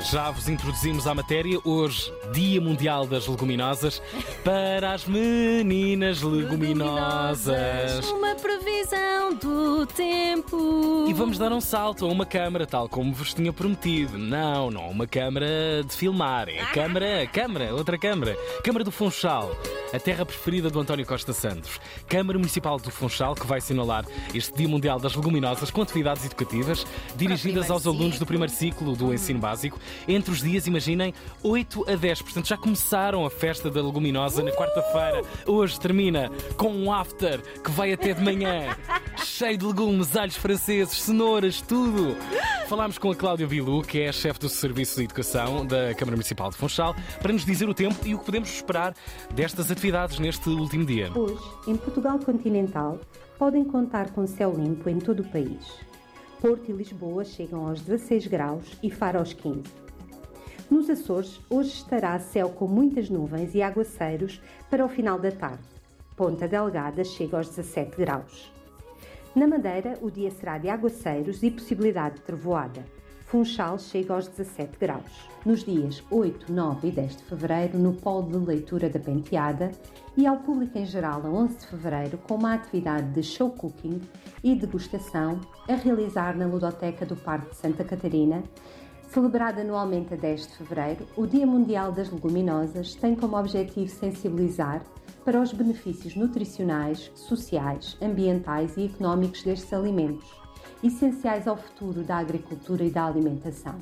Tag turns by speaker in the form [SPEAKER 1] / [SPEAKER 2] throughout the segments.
[SPEAKER 1] Já vos introduzimos à matéria. Hoje, Dia Mundial das Leguminosas, para as meninas leguminosas.
[SPEAKER 2] Uma previsão do tempo.
[SPEAKER 1] E vamos dar um salto a uma câmara, tal como vos tinha prometido. Não, não uma câmara de filmar. É a câmara, câmara, outra câmara. Câmara do Funchal, a terra preferida do António Costa Santos. Câmara Municipal do Funchal, que vai assinalar este Dia Mundial das Leguminosas com atividades educativas dirigidas aos alunos do primeiro ciclo do ensino básico. Entre os dias, imaginem, 8 a 10. Portanto, já começaram a festa da leguminosa na quarta-feira. Hoje termina com um after que vai até de manhã. Cheio de legumes, alhos franceses, cenouras, tudo. Falámos com a Cláudia Bilu, que é chefe do Serviço de Educação da Câmara Municipal de Funchal, para nos dizer o tempo e o que podemos esperar destas atividades neste último dia.
[SPEAKER 3] Hoje, em Portugal continental, podem contar com céu limpo em todo o país. Porto e Lisboa chegam aos 16 graus e Faro aos 15. Nos Açores, hoje estará céu com muitas nuvens e aguaceiros para o final da tarde. Ponta Delgada chega aos 17 graus. Na Madeira, o dia será de aguaceiros e possibilidade de trevoada. Funchal chega aos 17 graus. Nos dias 8, 9 e 10 de fevereiro, no Polo de Leitura da Penteada, e ao público em geral a 11 de fevereiro, com uma atividade de show cooking e degustação a realizar na Ludoteca do Parque de Santa Catarina. Celebrado anualmente a 10 de fevereiro, o Dia Mundial das Leguminosas tem como objetivo sensibilizar para os benefícios nutricionais, sociais, ambientais e económicos destes alimentos, essenciais ao futuro da agricultura e da alimentação.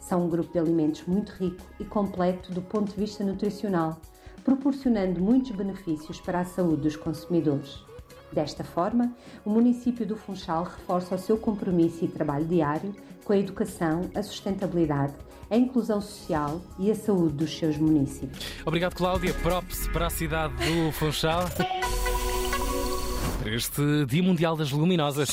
[SPEAKER 3] São um grupo de alimentos muito rico e completo do ponto de vista nutricional, proporcionando muitos benefícios para a saúde dos consumidores. Desta forma, o município do Funchal reforça o seu compromisso e trabalho diário com a educação, a sustentabilidade, a inclusão social e a saúde dos seus municípios.
[SPEAKER 1] Obrigado, Cláudia. Props para a cidade do Funchal. Este Dia Mundial das Leguminosas.